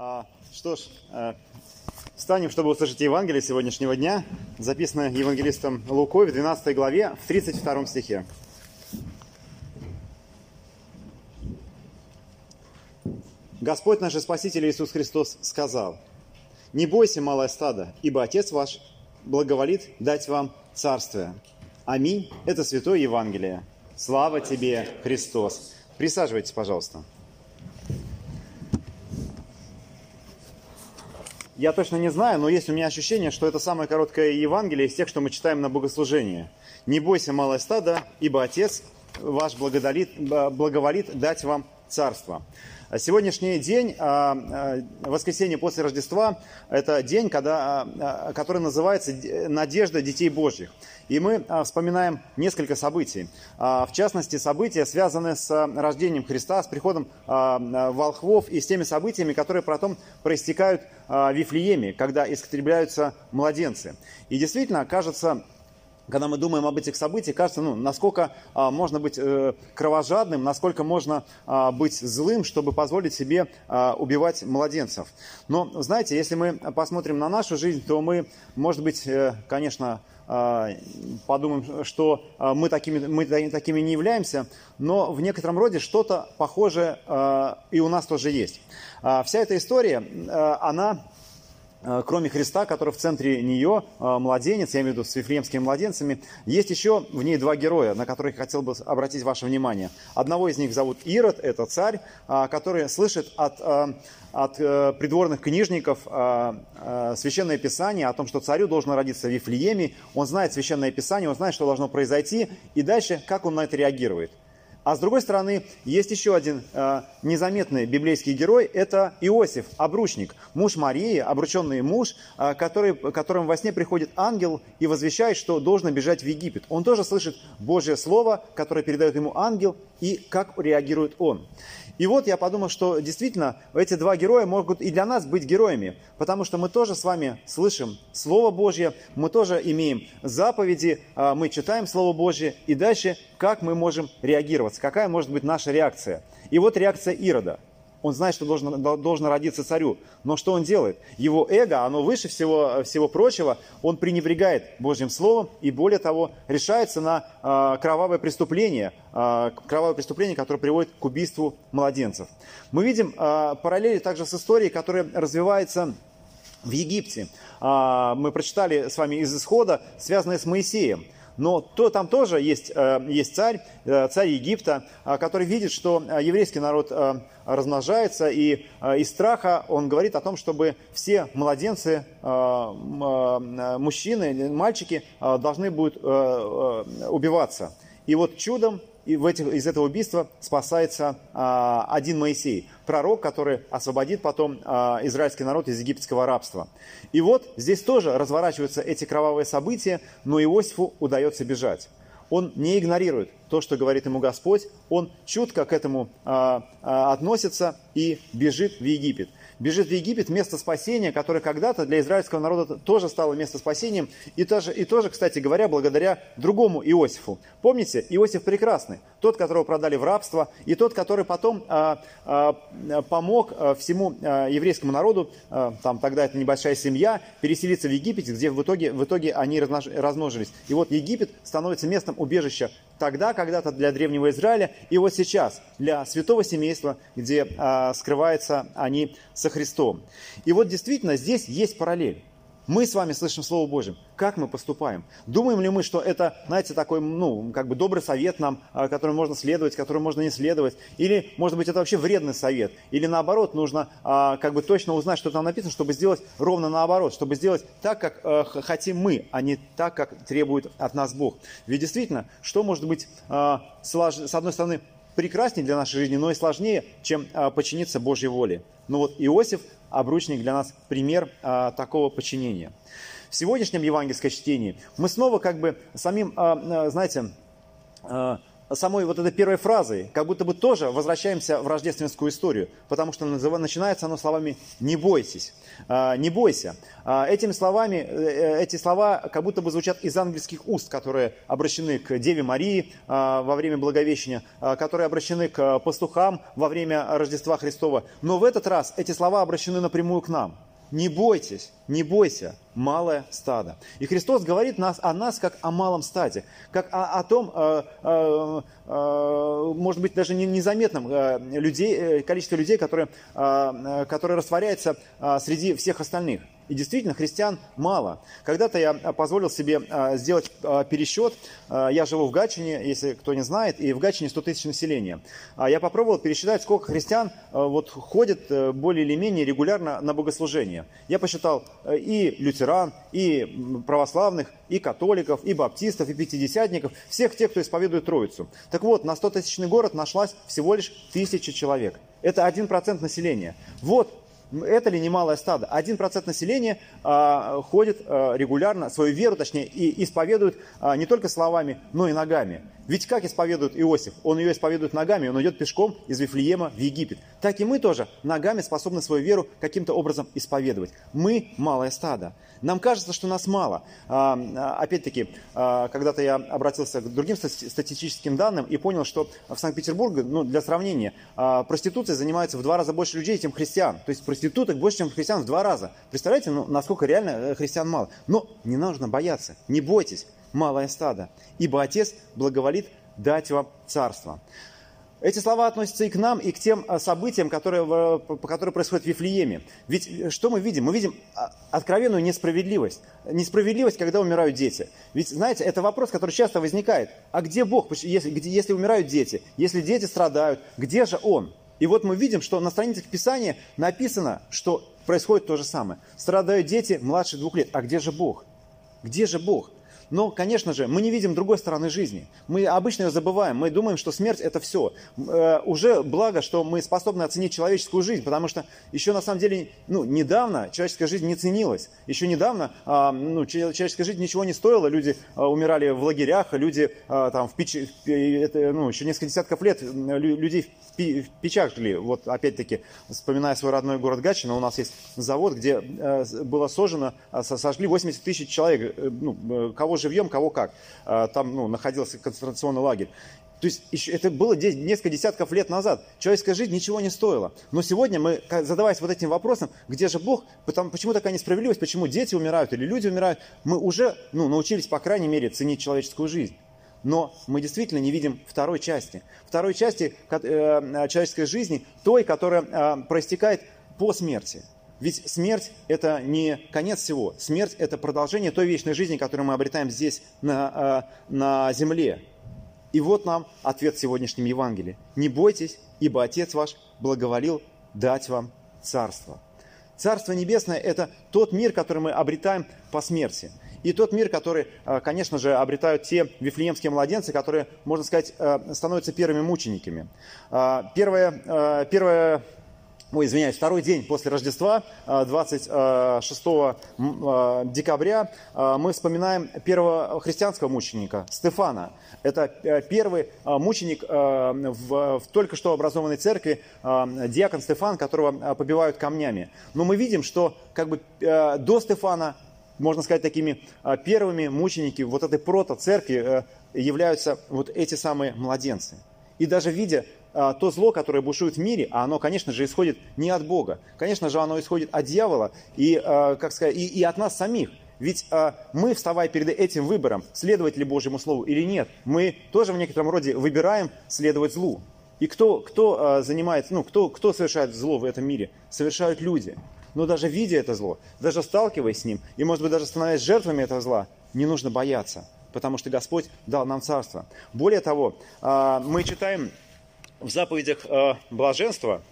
А, что ж, а, встанем, чтобы услышать Евангелие сегодняшнего дня, записанное евангелистом Лукой в 12 главе, в 32 стихе. Господь наш Спаситель Иисус Христос сказал, «Не бойся, малое стадо, ибо Отец ваш благоволит дать вам царствие». Аминь. Это Святое Евангелие. Слава тебе, Христос. Присаживайтесь, пожалуйста. Я точно не знаю, но есть у меня ощущение, что это самое короткое Евангелие из тех, что мы читаем на богослужении. «Не бойся, малое стадо, ибо Отец ваш благоволит, благоволит дать вам царство». Сегодняшний день, а, а, воскресенье после Рождества, это день, когда, а, который называется «Надежда детей Божьих». И мы вспоминаем несколько событий. В частности, события, связанные с рождением Христа, с приходом волхвов и с теми событиями, которые потом проистекают в Вифлееме, когда истребляются младенцы. И действительно, кажется, когда мы думаем об этих событиях, кажется, ну, насколько а, можно быть э, кровожадным, насколько можно а, быть злым, чтобы позволить себе а, убивать младенцев. Но, знаете, если мы посмотрим на нашу жизнь, то мы, может быть, э, конечно, а, подумаем, что а, мы такими, мы такими не являемся, но в некотором роде что-то похожее а, и у нас тоже есть. А, вся эта история, а, она Э, кроме Христа, который в центре нее, э, младенец, я имею в виду с вифлеемскими младенцами, есть еще в ней два героя, на которых я хотел бы обратить ваше внимание. Одного из них зовут Ирод, это царь, э, который слышит от, от придворных книжников Священное Писание о том, что царю должно родиться в Вифлееме. Он знает Священное Писание, он знает, что должно произойти, и дальше, как он на это реагирует – а с другой стороны, есть еще один э, незаметный библейский герой, это Иосиф, обручник, муж Марии, обрученный муж, э, который, которым во сне приходит ангел и возвещает, что должен бежать в Египет. Он тоже слышит Божье Слово, которое передает ему ангел, и как реагирует он. И вот я подумал, что действительно эти два героя могут и для нас быть героями, потому что мы тоже с вами слышим Слово Божье, мы тоже имеем заповеди, а, мы читаем Слово Божье, и дальше как мы можем реагировать, какая может быть наша реакция. И вот реакция Ирода – он знает, что должен, должен родиться царю. Но что он делает? Его эго, оно выше всего, всего прочего, он пренебрегает Божьим Словом и, более того, решается на э, кровавое преступление, э, кровавое преступление, которое приводит к убийству младенцев. Мы видим э, параллели также с историей, которая развивается в Египте. Э, мы прочитали с вами из Исхода, связанное с Моисеем. Но то, там тоже есть, э, есть царь, э, царь Египта, э, который видит, что еврейский народ размножается, и из страха он говорит о том, чтобы все младенцы, мужчины, мальчики должны будут убиваться. И вот чудом и в этих, из этого убийства спасается а, один Моисей, пророк, который освободит потом а, израильский народ из египетского рабства. И вот здесь тоже разворачиваются эти кровавые события, но Иосифу удается бежать. Он не игнорирует то, что говорит ему Господь, он чутко к этому а, а, относится и бежит в Египет бежит в Египет, место спасения, которое когда-то для израильского народа тоже стало место спасением, и тоже, и тоже, кстати говоря, благодаря другому Иосифу. Помните, Иосиф прекрасный, тот, которого продали в рабство, и тот, который потом а, а, помог а, всему а, еврейскому народу, а, там тогда это небольшая семья, переселиться в Египет, где в итоге, в итоге они размножились. И вот Египет становится местом убежища тогда, когда-то для древнего Израиля, и вот сейчас для святого семейства, где а, скрываются они со Христом. И вот действительно здесь есть параллель. Мы с вами слышим Слово Божье. Как мы поступаем? Думаем ли мы, что это, знаете, такой, ну, как бы добрый совет нам, а, которым можно следовать, которым можно не следовать? Или, может быть, это вообще вредный совет? Или наоборот, нужно а, как бы точно узнать, что там написано, чтобы сделать ровно наоборот, чтобы сделать так, как а, хотим мы, а не так, как требует от нас Бог. Ведь действительно, что может быть, а, с одной стороны, прекраснее для нашей жизни, но и сложнее, чем а, подчиниться Божьей воле. Но вот Иосиф, обручник для нас пример а, такого подчинения. В сегодняшнем евангельском чтении мы снова как бы самим, а, знаете, самой вот этой первой фразой, как будто бы тоже возвращаемся в рождественскую историю, потому что начинается оно словами «не бойтесь», а, «не бойся». А, этими словами, э, э, эти слова как будто бы звучат из ангельских уст, которые обращены к Деве Марии а, во время Благовещения, которые обращены к пастухам во время Рождества Христова. Но в этот раз эти слова обращены напрямую к нам – не бойтесь, не бойся, малое стадо. И Христос говорит нас, о нас как о малом стаде, как о, о том, э, э, э, может быть, даже незаметном э, людей, э, количестве людей, которые, э, которые растворяются э, среди всех остальных. И действительно, христиан мало. Когда-то я позволил себе а, сделать а, пересчет. А, я живу в Гатчине, если кто не знает, и в Гатчине 100 тысяч населения. Я попробовал пересчитать, сколько христиан вот ходит э, более или менее регулярно на богослужение. Я посчитал э, и лютеран, и православных, и католиков, и баптистов, и пятидесятников, всех тех, кто исповедует Троицу. Так вот, на 100-тысячный город нашлась всего лишь тысяча человек. Это 1% населения. Вот это ли немалое стадо? Один процент населения а, ходит а, регулярно, свою веру, точнее, и исповедует а, не только словами, но и ногами. Ведь как исповедует Иосиф? Он ее исповедует ногами, он идет пешком из Вифлеема в Египет. Так и мы тоже ногами способны свою веру каким-то образом исповедовать. Мы малое стадо. Нам кажется, что нас мало. А, а, опять-таки, а, когда-то я обратился к другим статистическим данным и понял, что в Санкт-Петербурге, ну, для сравнения, проституцией занимается в два раза больше людей, чем христиан. То есть проституток больше, чем христиан в два раза. Представляете, ну, насколько реально э, христиан мало. Но не нужно бояться, не бойтесь малое стадо, ибо Отец благоволит дать вам царство. Эти слова относятся и к нам, и к тем а, событиям, которые, которые происходят в Вифлееме. Ведь э, что мы видим? Мы видим а, откровенную несправедливость. Несправедливость, когда умирают дети. Ведь, знаете, это вопрос, который часто возникает. А где Бог, если, если умирают дети? Если дети страдают, где же Он? И вот мы видим, что на страницах Писания написано, что происходит то же самое. Страдают дети младше двух лет. А где же Бог? Где же Бог? Но, конечно же, мы не видим другой стороны жизни. Мы обычно ее забываем. Мы думаем, что смерть это все. Э, уже благо, что мы способны оценить человеческую жизнь, потому что еще на самом деле, ну, недавно человеческая жизнь не ценилась. Еще недавно, э, ну, человеческая жизнь ничего не стоила. Люди э, умирали в лагерях, люди э, там в печи, это, ну, еще несколько десятков лет людей в, печах жили. Вот опять-таки, вспоминая свой родной город Гатчина, у нас есть завод, где э, было сожжено, э, сожгли 80 тысяч человек. Э, ну, кого живьем, кого как. Там ну, находился концентрационный лагерь. То есть это было несколько десятков лет назад. Человеческая жизнь ничего не стоила. Но сегодня мы, задаваясь вот этим вопросом, где же Бог, потому, почему такая несправедливость, почему дети умирают или люди умирают, мы уже ну, научились, по крайней мере, ценить человеческую жизнь. Но мы действительно не видим второй части. Второй части э, человеческой жизни, той, которая э, проистекает по смерти. Ведь смерть – это не конец всего. Смерть – это продолжение той вечной жизни, которую мы обретаем здесь, на, э, на земле. И вот нам ответ в сегодняшнем Евангелии. «Не бойтесь, ибо Отец ваш благоволил дать вам царство». Царство Небесное – это тот мир, который мы обретаем по смерти. И тот мир, который, э, конечно же, обретают те вифлеемские младенцы, которые, можно сказать, э, становятся первыми мучениками. Первое, первое ой, извиняюсь, второй день после Рождества, 26 э, э, декабря, э, мы вспоминаем первого христианского мученика, Стефана. Это первый мученик в, в только что образованной церкви, диакон Стефан, которого побивают камнями. Но мы видим, что как бы до Стефана, можно сказать, такими первыми мученики вот этой прото-церкви являются вот эти самые младенцы. И даже видя а, то зло, которое бушует в мире, а оно, конечно же, исходит не от Бога. Конечно же, оно исходит от дьявола и, а, как сказать, и, и от нас самих. Ведь а, мы, вставая перед этим выбором, следовать ли Божьему Слову или нет, мы тоже в некотором роде выбираем следовать злу. И кто, кто занимается, ну, кто, кто совершает зло в этом мире? Совершают люди. Но даже видя это зло, даже сталкиваясь с ним, и, может быть, даже становясь жертвами этого зла, не нужно бояться, потому что Господь дал нам царство. Более того, мы читаем в заповедях э, блаженства,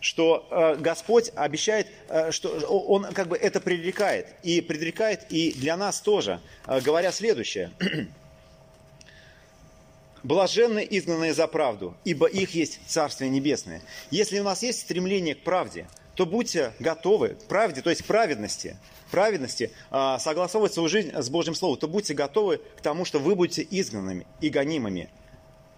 что э, Господь обещает, что Он как бы это предрекает. И предрекает и для нас тоже, говоря следующее. Блаженны изгнанные за правду, ибо их есть Царствие Небесное. Если у нас есть стремление к правде, то будьте готовы к правде, то есть к праведности, праведности, согласовывать свою жизнь с Божьим Словом, то будьте готовы к тому, что вы будете изгнанными и гонимыми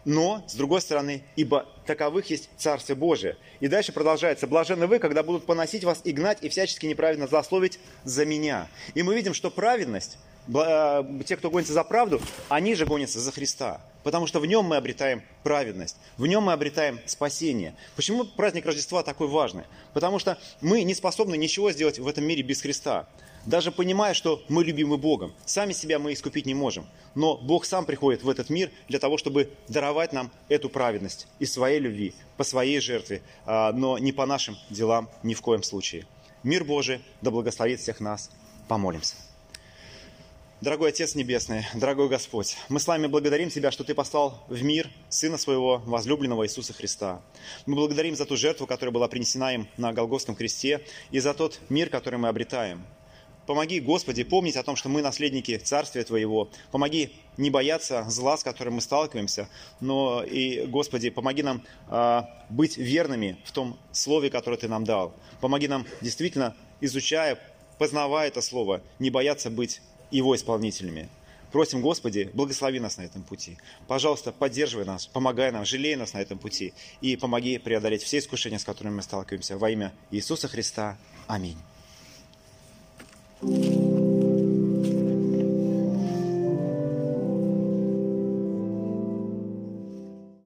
но, с другой стороны, ибо таковых есть Царствие Божие. И дальше продолжается. Блаженны вы, когда будут поносить вас и гнать, и всячески неправильно злословить за меня. И мы видим, что праведность, те, кто гонится за правду, они же гонятся за Христа. Потому что в нем мы обретаем праведность, в нем мы обретаем спасение. Почему праздник Рождества такой важный? Потому что мы не способны ничего сделать в этом мире без Христа даже понимая, что мы любимы Богом. Сами себя мы искупить не можем. Но Бог сам приходит в этот мир для того, чтобы даровать нам эту праведность из своей любви, по своей жертве, а, но не по нашим делам ни в коем случае. Мир Божий да благословит всех нас. Помолимся. Дорогой Отец Небесный, дорогой Господь, мы с вами благодарим Тебя, что Ты послал в мир Сына Своего, возлюбленного Иисуса Христа. Мы благодарим за ту жертву, которая была принесена им на Голгофском кресте, и за тот мир, который мы обретаем. Помоги, Господи, помнить о том, что мы наследники Царствия Твоего. Помоги не бояться зла, с которым мы сталкиваемся, но и, Господи, помоги нам э, быть верными в том Слове, которое Ты нам дал. Помоги нам действительно, изучая, познавая это Слово, не бояться быть его исполнителями. Просим, Господи, благослови нас на этом пути. Пожалуйста, поддерживай нас, помогай нам, жалей нас на этом пути и помоги преодолеть все искушения, с которыми мы сталкиваемся. Во имя Иисуса Христа. Аминь.